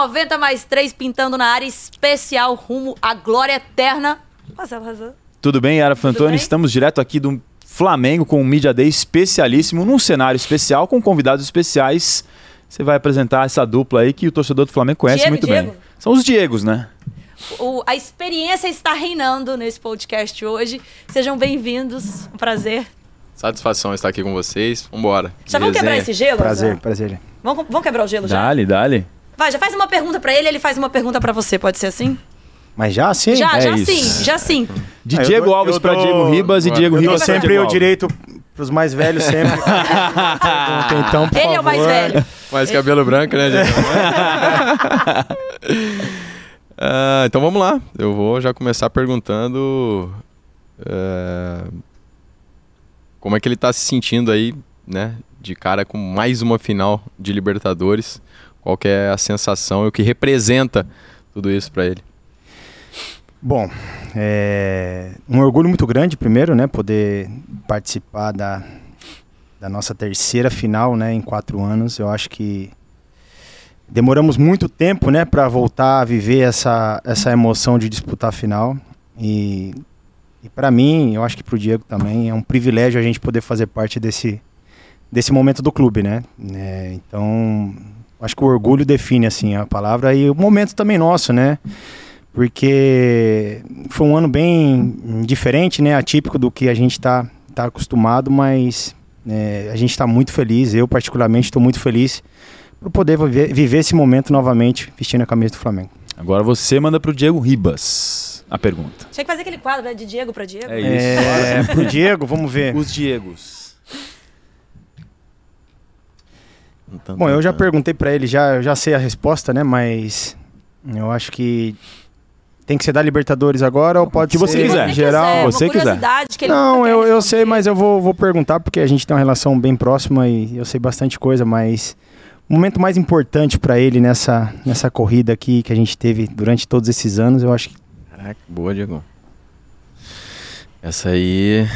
90 mais 3 pintando na área especial rumo à glória eterna. Marcelo Razan. Tudo bem, Yara Fantoni? Estamos direto aqui do Flamengo com um Media Day especialíssimo, num cenário especial, com convidados especiais. Você vai apresentar essa dupla aí que o torcedor do Flamengo conhece Diego, muito Diego. bem. São os Diegos, né? O- a experiência está reinando nesse podcast hoje. Sejam bem-vindos. Um prazer. Satisfação estar aqui com vocês. Vambora. Já vamos quebrar esse gelo? Prazer, prazer. Vamos, vamos quebrar o gelo já? Dale, dale. Vai, já faz uma pergunta pra ele, ele faz uma pergunta pra você. Pode ser assim? Mas já sim? já, é já isso. sim, já sim. De Ah, eu Diego dou- Alves eu para dou- Diego Ribas e eu Diego Eu Ribas para sempre Diego o direito pros mais velhos sempre. Então, por Ele é o mais favor. velho. Mais cabelo branco, né, gente? Ah, então vamos lá. Eu vou já começar perguntando eh, como é que ele tá se sentindo aí, né? De cara com mais uma final de Libertadores. Qual que é a sensação e o que representa tudo isso pra ele? Bom, é um orgulho muito grande, primeiro, né? Poder participar da, da nossa terceira final, né? Em quatro anos. Eu acho que demoramos muito tempo, né? Para voltar a viver essa, essa emoção de disputar a final. E, e para mim, eu acho que para o Diego também, é um privilégio a gente poder fazer parte desse, desse momento do clube, né? É, então, acho que o orgulho define, assim, a palavra. E o momento também nosso, né? porque foi um ano bem diferente, né, atípico do que a gente está tá acostumado, mas é, a gente está muito feliz, eu particularmente estou muito feliz por poder viver, viver esse momento novamente vestindo a camisa do Flamengo. Agora você manda pro Diego Ribas a pergunta. Tinha que fazer aquele quadro, né? De Diego pra Diego. É isso. É, pro Diego, vamos ver. Os Diegos. Bom, eu já perguntei para ele, já, eu já sei a resposta, né, mas eu acho que tem que ser da Libertadores agora ou pode que você ser quiser. em geral. uma você quiser. curiosidade que ele Não, eu, eu sei, mas eu vou, vou perguntar porque a gente tem uma relação bem próxima e eu sei bastante coisa, mas o momento mais importante para ele nessa, nessa corrida aqui que a gente teve durante todos esses anos, eu acho que Caraca, boa, Diego. Essa aí,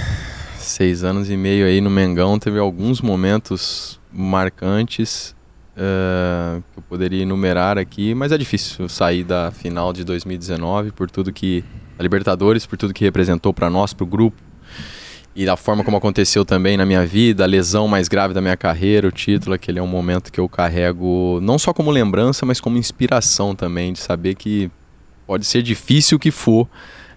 seis anos e meio aí no Mengão, teve alguns momentos marcantes eh, que eu poderia enumerar aqui, mas é difícil sair da final de 2019 por tudo que a Libertadores, por tudo que representou para nós, para o grupo e da forma como aconteceu também na minha vida, a lesão mais grave da minha carreira, o título, aquele é um momento que eu carrego não só como lembrança, mas como inspiração também de saber que pode ser difícil o que for,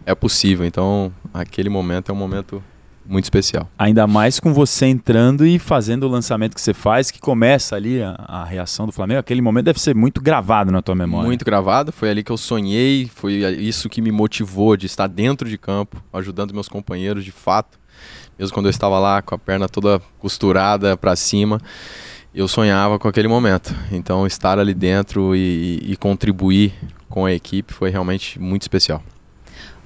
é possível. Então, aquele momento é um momento muito especial. Ainda mais com você entrando e fazendo o lançamento que você faz, que começa ali a, a reação do Flamengo. Aquele momento deve ser muito gravado na tua memória. Muito gravado, foi ali que eu sonhei, foi isso que me motivou de estar dentro de campo, ajudando meus companheiros de fato. Mesmo quando eu estava lá com a perna toda costurada para cima, eu sonhava com aquele momento. Então, estar ali dentro e, e contribuir com a equipe foi realmente muito especial.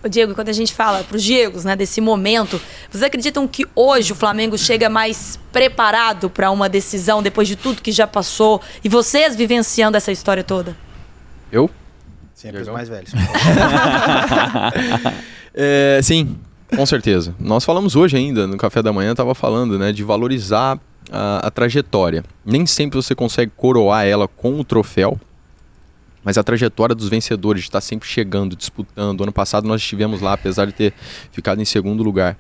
Ô, Diego, quando a gente fala pros Diegos, né, desse momento, vocês acreditam que hoje o Flamengo chega mais preparado para uma decisão depois de tudo que já passou e vocês vivenciando essa história toda? Eu? sempre os Diegão? mais velhos. É, sim, com certeza. Nós falamos hoje ainda, no café da manhã, estava falando, né, de valorizar a, a trajetória. Nem sempre você consegue coroar ela com o troféu, mas a trajetória dos vencedores, estar sempre chegando, disputando. Ano passado nós estivemos lá, apesar de ter ficado em segundo lugar.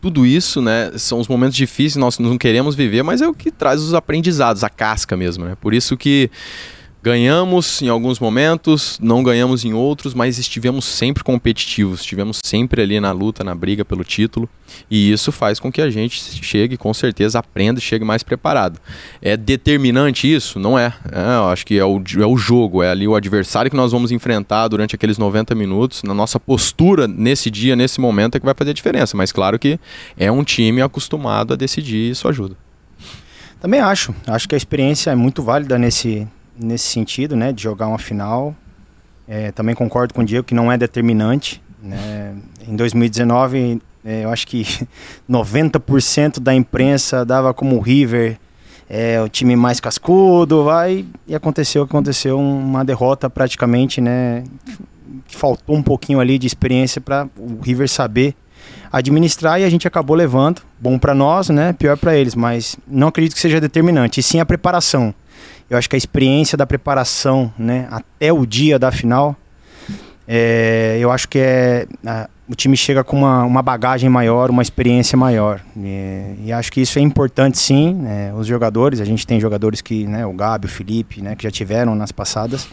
Tudo isso, né, são os momentos difíceis, nós não queremos viver, mas é o que traz os aprendizados, a casca mesmo, né? Por isso que Ganhamos em alguns momentos, não ganhamos em outros, mas estivemos sempre competitivos, estivemos sempre ali na luta, na briga pelo título, e isso faz com que a gente chegue, com certeza, aprenda e chegue mais preparado. É determinante isso? Não é. É, eu acho que é o, é o jogo, é ali o adversário que nós vamos enfrentar durante aqueles 90 minutos, na nossa postura nesse dia, nesse momento, é que vai fazer a diferença, mas claro que é um time acostumado a decidir e isso ajuda. Também acho. Acho que a experiência é muito válida nesse, nesse sentido, né? De jogar uma final. É, também concordo com o Diego que não é determinante. Né? Em 2019, é, eu acho que 90% da imprensa dava como o River é, o time mais cascudo, vai e aconteceu aconteceu, uma derrota praticamente, né? Faltou um pouquinho ali de experiência para o River saber administrar e a gente acabou levando. Bom para nós, né? Pior para eles, mas não acredito que seja determinante, e sim a preparação. Eu acho que a experiência da preparação, né, até o dia da final, é, eu acho que é a, o time chega com uma, uma bagagem maior, uma experiência maior. E, e acho que isso é importante sim. Né, os jogadores, a gente tem jogadores que, né, o Gabi, o Felipe, né, que já tiveram nas passadas.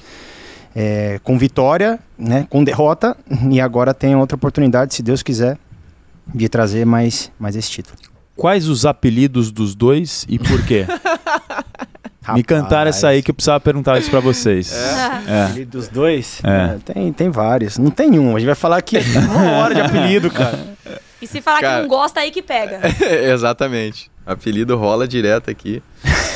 É, com vitória, né, com derrota, e agora tem outra oportunidade, se Deus quiser, de trazer mais, mais esse título. Quais os apelidos dos dois e por quê? Me cantaram essa aí que eu precisava perguntar isso pra vocês. É. Apelido dos dois? É. É, tem, tem vários. Não tem um. A gente vai falar aqui uma hora de apelido, cara. E se falar Cara- que não gosta, aí que pega. Exatamente. Apelido rola direto aqui.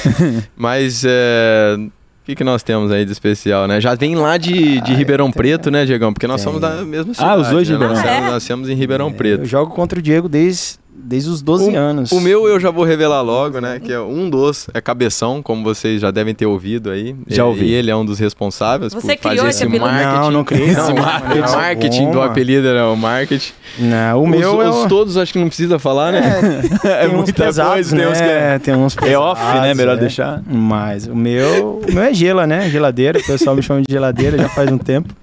Mas é, o que, que nós temos aí de especial, né? Já vem lá de, de Ribeirão Preto, né, Diegão? Porque nós Tem. somos da mesma cidade. os dois de né? Nós Ribeirão. somos- Ah, é? Nós somos em Ribeirão Preto. Eu jogo contra o Diego desde, desde os 12 anos. O meu eu já vou revelar logo, né? Que é um dos, é Cabeção, como vocês já devem ter ouvido aí. Já E- ouvi. E ele é um dos responsáveis Você por criou fazer esse esse apelido? marketing. Não, não criei, Não, não. o mar- Não, o marketing do apelido era o marketing. Não, o Os- meu é os, o- todos acho que não precisa falar, né? É, tem uns muita pesados, coisa, tem uns que né? é- Tem uns É off, né? pesados, Melhor é. deixar. Mas o meu, o meu é gela, né? Geladeira. O pessoal me chama de geladeira já faz um tempo.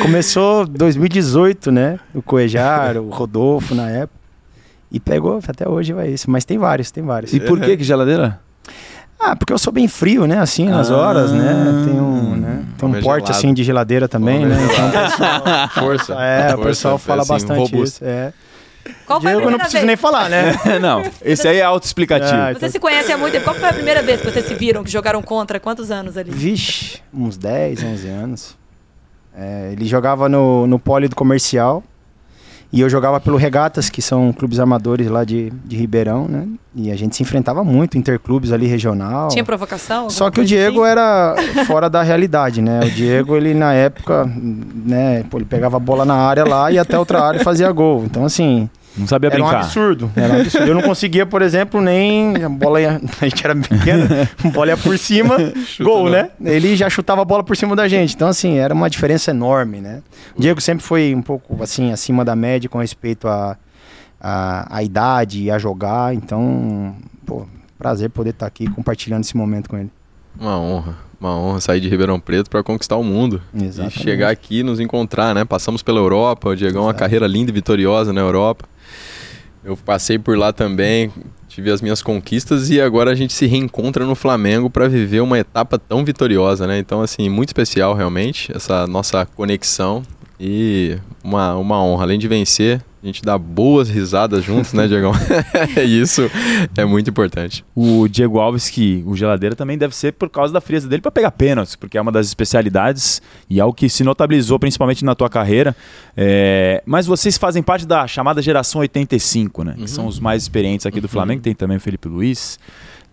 Começou 2018, né? O Coejar, o Rodolfo na época. E pegou, até hoje vai isso. Mas tem vários, tem vários. E por que que geladeira? Ah, porque eu sou bem frio, né? Assim, nas Ah. horas, né? Tem um, né? Tem um porte gelado. assim de geladeira também, né? Então, gelado. Força. é, o Força, pessoal fala assim, bastante robusto. isso. É. Qual foi a Diego, eu primeira não preciso vez? nem falar, né? não, esse aí é autoexplicativo. Ah, Vocês se conhecem há muito tempo. Qual foi a primeira vez que vocês se viram, que jogaram contra? Quantos anos ali? Vixe, uns 10, 11 anos. É, ele jogava no, no pole do comercial e eu jogava pelo Regatas, que são clubes amadores lá de, de Ribeirão, né? E a gente se enfrentava muito, interclubes ali regional. Tinha provocação? Só que o Diego assim? era fora da realidade, né? O Diego, ele na época, né, pô, ele pegava a bola na área lá e até outra área e fazia gol. Então, assim, Não sabia era um brincar. absurdo. Era um absurdo. Eu não conseguia, por exemplo, nem. A bola ia. A gente era pequeno, a bola ia por cima, gol, não. né? Ele já chutava a bola por cima da gente. Então, assim, era uma diferença enorme, né? O Diego sempre foi um pouco, assim, acima da média com respeito à a, a, idade e a jogar. Então, pô, prazer poder estar aqui compartilhando esse momento com ele. Uma honra, uma honra sair de Ribeirão Preto para conquistar o mundo. Exatamente. E chegar aqui e nos encontrar, né? Passamos pela Europa, o Diegão uma carreira linda e vitoriosa na Europa. Eu passei por lá também, tive as minhas conquistas e agora a gente se reencontra no Flamengo para viver uma etapa tão vitoriosa, né? Então, assim, muito especial realmente essa nossa conexão e uma, uma honra. Além de vencer, a gente dá boas risadas juntos, né, Diegão? e isso é muito importante. O Diego Alves, que o geladeira também deve ser por causa da frieza dele para pegar pênaltis, porque é uma das especialidades e é o que se notabilizou principalmente na tua carreira. É, Mas vocês fazem parte da chamada geração 85, né? Que são os mais experientes aqui do Flamengo, tem também o Felipe Luiz.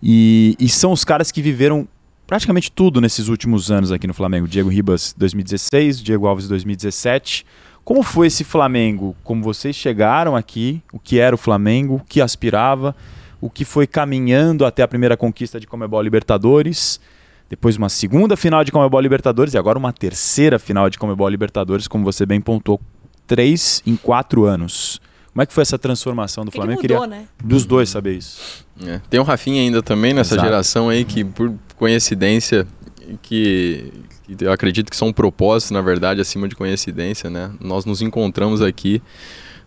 E, e são os caras que viveram praticamente tudo nesses últimos anos aqui no Flamengo. Diego Ribas 2016, Diego Alves 2017. Como foi esse Flamengo? Como vocês chegaram aqui? O que era o Flamengo? O que aspirava? O que foi caminhando até a primeira conquista de Comebol Libertadores? Depois uma segunda final de Comebol Libertadores e agora uma terceira final de Comebol Libertadores, como você bem pontuou, três em quatro anos. Como é que foi essa transformação do O que, que Flamengo? mudou, Queria né? dos dois saber isso. É. Tem o Rafinha ainda também nessa Exato. geração aí que, por coincidência, que, que eu acredito que são propósitos, na verdade, acima de coincidência, né? Nós nos encontramos aqui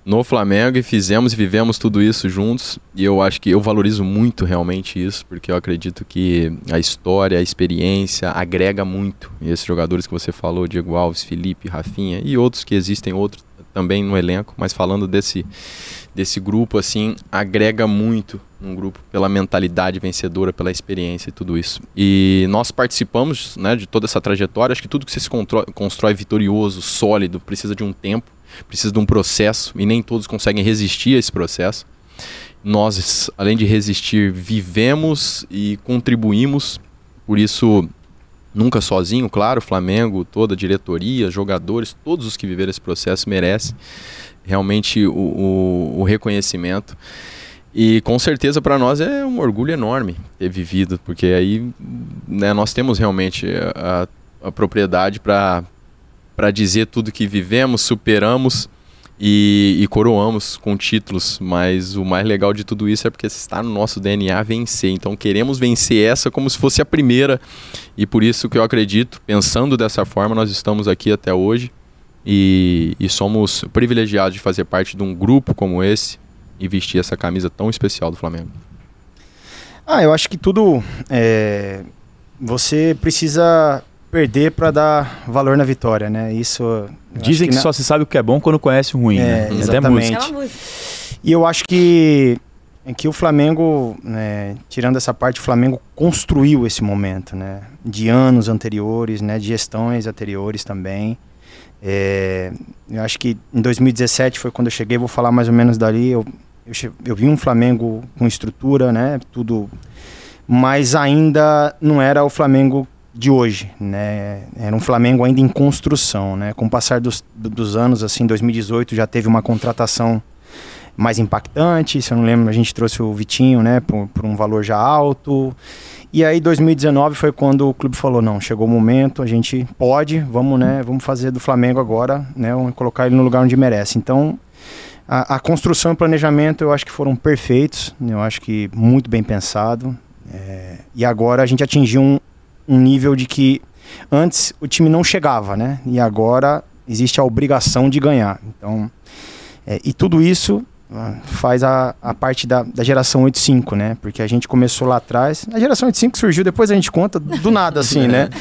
no Flamengo e fizemos e vivemos tudo isso juntos. E eu acho que eu valorizo muito realmente isso, porque eu acredito que a história, a experiência agrega muito. E esses jogadores que você falou, Diego Alves, Felipe, Rafinha e outros que existem outros também no elenco, mas falando desse desse grupo assim agrega muito um grupo pela mentalidade vencedora, pela experiência e tudo isso. E nós participamos, né, de toda essa trajetória. Acho que tudo que você se constrói, vitorioso, sólido, precisa de um tempo, precisa de um processo e nem todos conseguem resistir a esse processo. Nós, além de resistir, vivemos e contribuímos. Por isso, nunca sozinho, claro, Flamengo, toda a diretoria, jogadores, todos os que viveram esse processo merecem realmente o, o, o reconhecimento. E com certeza para nós é um orgulho enorme ter vivido, porque aí né, nós temos realmente a, a propriedade para dizer tudo que vivemos, superamos e, e, coroamos com títulos, mas o mais legal de tudo isso é porque está no nosso DNA vencer. Então queremos vencer essa como se fosse a primeira e por isso que eu acredito, pensando dessa forma, nós estamos aqui até hoje e, e somos privilegiados de fazer parte de um grupo como esse e vestir essa camisa tão especial do Flamengo. Ah, eu acho que tudo é, você precisa perder para dar valor na vitória, né? Isso. Dizem que, que, só se sabe o que é bom quando conhece o ruim, é, né? Exatamente. Até música. E eu acho que que o Flamengo, né, tirando essa parte, o Flamengo construiu esse momento, né? De anos anteriores, né? De gestões anteriores também. É, eu acho que em 2017 foi quando eu cheguei, vou falar mais ou menos dali. Eu, eu, eu vi um Flamengo com estrutura, né? Tudo, mas ainda não era o Flamengo de hoje, né? Era um Flamengo ainda em construção, né? Com o passar dos, dos anos, assim, 2018 já teve uma contratação mais impactante, se eu não lembro, a gente trouxe o Vitinho, né, por, por um valor já alto. E aí 2019 foi quando o clube falou, não, chegou o momento, a gente pode, vamos, né, vamos fazer do Flamengo agora, né, vamos colocar ele no lugar onde merece. Então, a, a construção e planejamento eu acho que foram perfeitos, eu acho que muito bem pensado. É, e agora a gente atingiu um, um nível de que antes o time não chegava, né? E agora existe a obrigação de ganhar. Então, é, e tudo isso faz a, a parte da, da geração 85, né? Porque a gente começou lá atrás. A geração 85 surgiu, depois a gente conta do nada, assim, né?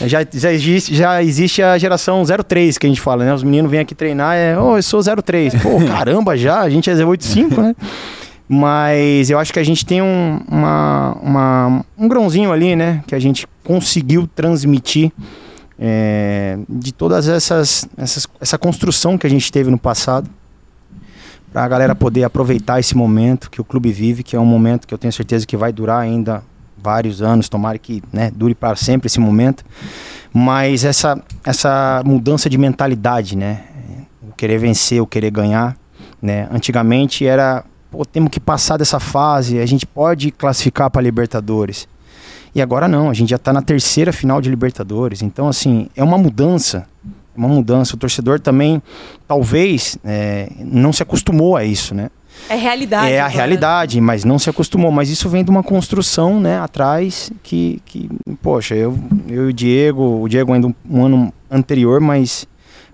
Já, já, existe, já existe a geração 03 que a gente fala, né? Os meninos vêm aqui treinar, é, oh, eu sou 03. Pô, caramba, já, a gente é 85, né? Mas eu acho que a gente tem um, uma, uma, um grãozinho ali, né? Que a gente conseguiu transmitir é, de todas essas, essas essa construção que a gente teve no passado para a galera poder aproveitar esse momento que o clube vive, que é um momento que eu tenho certeza que vai durar ainda vários anos, tomara que né, dure para sempre esse momento. Mas essa, essa mudança de mentalidade, né? O querer vencer, o querer ganhar, né? Antigamente era pô, temos que passar dessa fase, a gente pode classificar para Libertadores. E agora não, a gente já está na terceira final de Libertadores. Então, assim, é uma mudança. Uma mudança. O torcedor também, talvez, é, não se acostumou a isso, né? É realidade. É a realidade, mas não se acostumou. Mas isso vem de uma construção, né, atrás, que, que poxa, eu, eu e o Diego, o Diego ainda um, um ano anterior, mas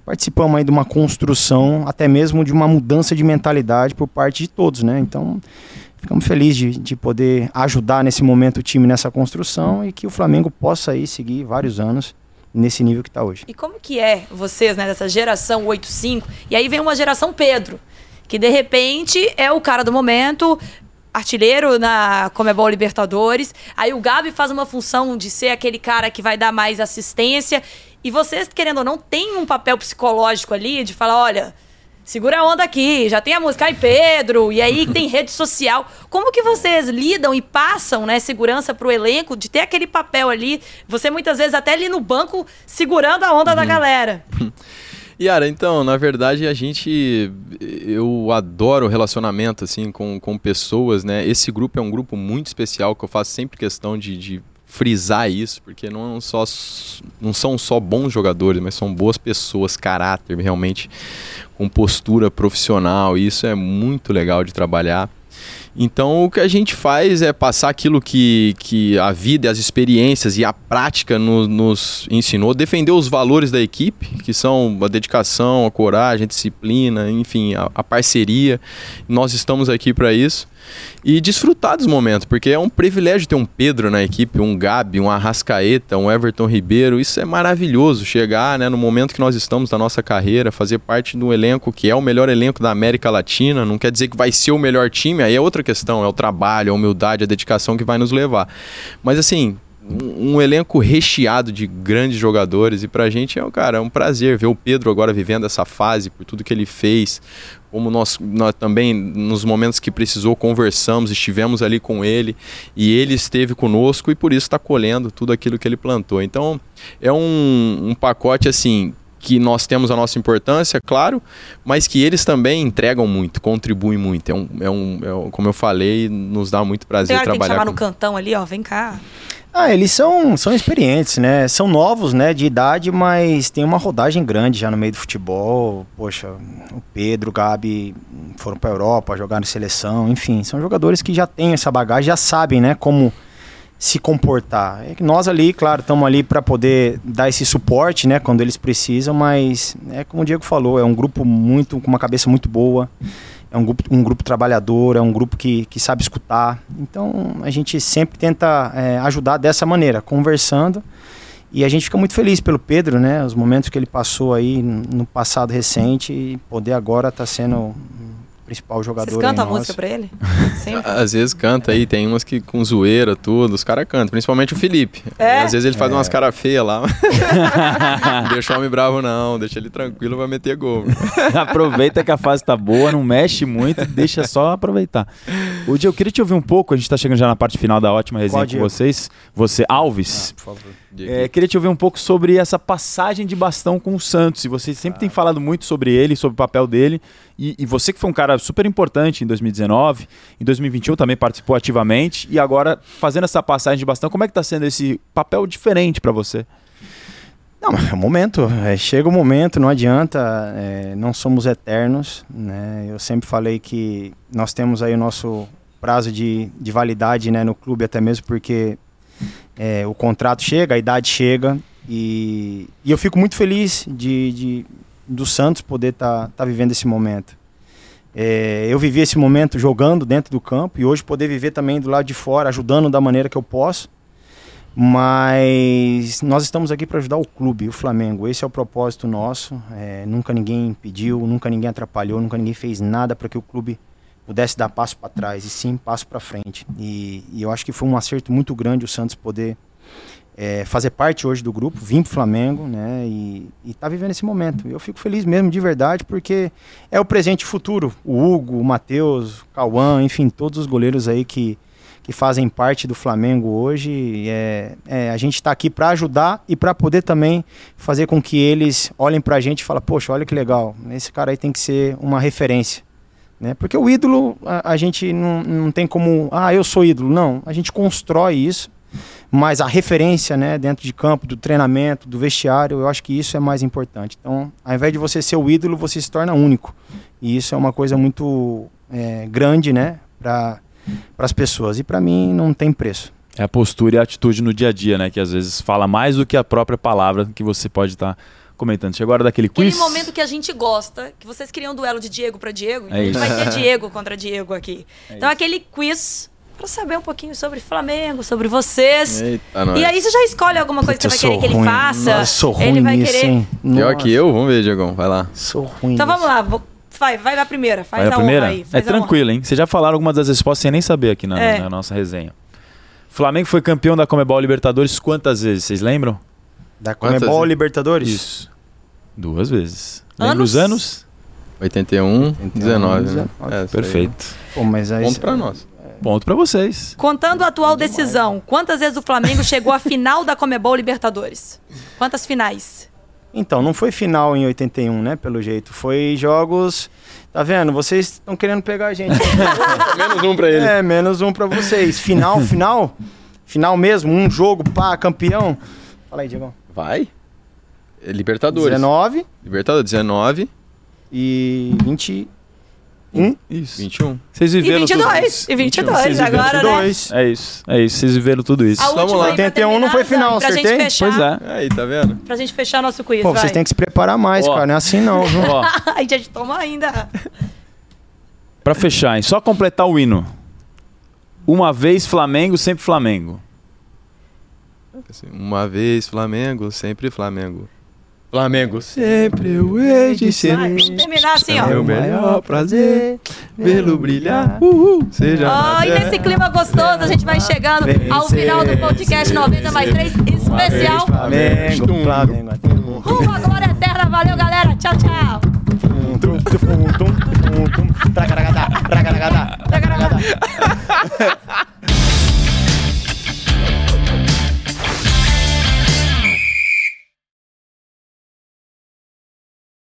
participamos aí de uma construção, até mesmo de uma mudança de mentalidade por parte de todos, né? Então, ficamos felizes de, de poder ajudar nesse momento o time nessa construção e que o Flamengo possa aí seguir vários anos nesse nível que está hoje. E como que é vocês, né, dessa geração 85, e aí vem uma geração Pedro, que de repente é o cara do momento, artilheiro na Comebol Libertadores. Aí o Gabi faz uma função de ser aquele cara que vai dar mais assistência e vocês, querendo ou não, tem um papel psicológico ali de falar, olha, segura a onda aqui, já tem a música Ai Pedro, e aí tem rede social. Como que vocês lidam e passam, né, segurança pro elenco de ter aquele papel ali, você muitas vezes até ali no banco segurando a onda uhum. da galera? Yara, então, na verdade, a gente. Eu adoro relacionamento, assim, com, com pessoas, né? Esse grupo é um grupo muito especial que eu faço sempre questão de, de frisar isso, porque não, só, não são só bons jogadores, mas são boas pessoas, caráter realmente, com postura profissional, e isso é muito legal de trabalhar. Então o que a gente faz é passar aquilo que, que a vida, as experiências e a prática no, nos ensinou, defender os valores da equipe, que são a dedicação, a coragem, a disciplina, enfim, a, a parceria. Nós estamos aqui para isso e desfrutar dos momentos, porque é um privilégio ter um Pedro na equipe, um Gabi, um Arrascaeta, um Everton Ribeiro. Isso é maravilhoso chegar né, no momento que nós estamos da nossa carreira, fazer parte de um elenco que é o melhor elenco da América Latina. Não quer dizer que vai ser o melhor time, aí é outra questão, é o trabalho, a humildade, a dedicação que vai nos levar. Mas assim, um, elenco recheado de grandes jogadores e pra gente é, cara, é um prazer ver o Pedro agora vivendo essa fase por tudo que ele fez, como nós, nós também, nos momentos que precisou, conversamos, estivemos ali com ele e ele esteve conosco e por isso está colhendo tudo aquilo que ele plantou. Então, é um, um pacote assim que nós temos a nossa importância, claro, mas que eles também entregam muito, contribuem muito. É um, é um, é um como eu falei, nos dá muito prazer Tem trabalhar. Tem que chamar com... no cantão ali, ó, vem cá. Ah, eles são, são experientes, né? São novos, né, de idade, mas tem uma rodagem grande já no meio do futebol. Poxa, o Pedro, o Gabi foram para Europa, jogaram seleção, enfim, são jogadores que já têm essa bagagem, já sabem, né, como se comportar. É que nós ali, claro, estamos ali para poder dar esse suporte, né, quando eles precisam, mas é como o Diego falou, é um grupo muito com uma cabeça muito boa é um grupo, um grupo trabalhador, é um grupo que, que sabe escutar. Então a gente sempre tenta é, ajudar dessa maneira, conversando. E a gente fica muito feliz pelo Pedro, né? Os momentos que ele passou aí no passado recente e poder agora estar tá sendo principal jogador. Vocês cantam a música pra ele? Sempre. Às vezes canta aí, tem umas que com zoeira, tudo, os caras cantam, principalmente o Felipe. É? às vezes ele faz é. umas caras feias lá. deixa o homem bravo, não, deixa ele tranquilo, vai meter gol. Aproveita que a fase tá boa, não mexe muito, deixa só aproveitar. O dia eu queria te ouvir um pouco, a gente tá chegando já na parte final da ótima resenha com vocês. Você, Alves. Ah, por favor. É, queria te ouvir um pouco sobre essa passagem de bastão com o Santos. E você sempre ah. tem falado muito sobre ele, sobre o papel dele. E, e, você que foi um cara super importante em 2019, em 2021 também participou ativamente. E agora, fazendo essa passagem de bastão, como é que está sendo esse papel diferente para você? Não, é o momento. É, chega o momento, não adianta. É, não somos eternos. Né? Eu sempre falei que nós temos aí o nosso prazo de, de validade né, no clube, até mesmo porque é, o contrato chega, a idade chega e, e eu fico muito feliz de, de do Santos poder estar tá, tá vivendo esse momento. É, eu vivi esse momento jogando dentro do campo e hoje poder viver também do lado de fora, ajudando da maneira que eu posso. Mas nós estamos aqui para ajudar o clube, o Flamengo. Esse é o propósito nosso. É, nunca ninguém impediu, nunca ninguém atrapalhou, nunca ninguém fez nada para que o clube pudesse dar passo para trás e sim passo para frente. E, e, eu acho que foi um acerto muito grande o Santos poder é, fazer parte hoje do grupo, vir para o Flamengo, né? E, estar tá vivendo esse momento. Eu fico feliz mesmo, de verdade, porque é o presente e futuro. O Hugo, o Matheus, o Cauã, enfim, todos os goleiros aí que, que fazem parte do Flamengo hoje. É, é a gente está aqui para ajudar e para poder também fazer com que eles olhem para a gente e falem, poxa, olha que legal, esse cara aí tem que ser uma referência. Né? Porque o ídolo, a, a, gente não, não tem como, ah, eu sou ídolo. Não, a gente constrói isso, mas a referência né, dentro de campo, do treinamento, do vestiário, eu acho que isso é mais importante. Então, ao invés de você ser o ídolo, você se torna único. E isso é uma coisa muito é, grande né, para as pessoas. E para mim não tem preço. É a postura e a atitude no dia a dia, né? Que às vezes fala mais do que a própria palavra que você pode estar. Tá comentando. Chegou a hora daquele quiz. Aquele momento que a gente gosta, que vocês queriam um duelo de Diego para Diego, é a gente vai ter Diego contra Diego aqui. É então, isso. aquele quiz para saber um pouquinho sobre Flamengo, sobre vocês. Eita, e aí você já escolhe alguma coisa Puta, que você vai querer que ele faça. Nossa, sou ruim ele vai nisso, querer. Hein? Pior que eu, vamos ver, Diegão, vai lá. Sou ruim. Então vamos lá, vou... vai, vai na primeira, faz vai a, a primeira? aí. é tranquilo, hein? Vocês já falaram algumas das respostas sem nem saber aqui na, é. na nossa resenha. Flamengo foi campeão da Comebol Libertadores quantas vezes? Vocês lembram? Da Comebol Libertadores? Isso. Duas vezes. Anos? Lembra os anos? 81, 81 19, 19 né? É, Perfeito. Pô, mas aí Ponto pra nós. Ponto para vocês. Contando a atual decisão, quantas vezes o Flamengo chegou à final da Comebol Libertadores? Quantas finais? Então, não foi final em 81, né? Pelo jeito. Foi jogos. Tá vendo? Vocês estão querendo pegar a gente. menos um pra ele. É, menos um pra vocês. Final, final? Final mesmo? Um jogo, pá, campeão? Fala aí, Diego. Vai. Libertadores. 19. Libertadores, 19. E 20. Um? Isso. 21. Vocês viveram e 22. Tudo isso. E 22 21. agora, 22. né? É isso. É isso. Vocês viveram tudo isso. Vamos lá. 81 não foi final, pra acertei? Gente fechar, pois é. Aí, tá vendo? Pra gente fechar nosso quiz, Pô, vai. vocês têm que se preparar mais, Ó. cara. Não é assim não, viu? Ó. a gente toma ainda. Pra fechar, hein? Só completar o hino. Uma vez Flamengo, sempre Flamengo. Assim, uma vez Flamengo, sempre Flamengo. Flamengo sempre eu hei de ser. Vai, terminar assim, ó. É o melhor prazer vê-lo brilhar. Uhul, seja. Oh, e nesse clima gostoso, a gente vai chegando ao final do podcast 90 mais 3 especial. Flamengo, Flamengo. Rumo à glória eterna. Valeu, galera. Tchau, tchau.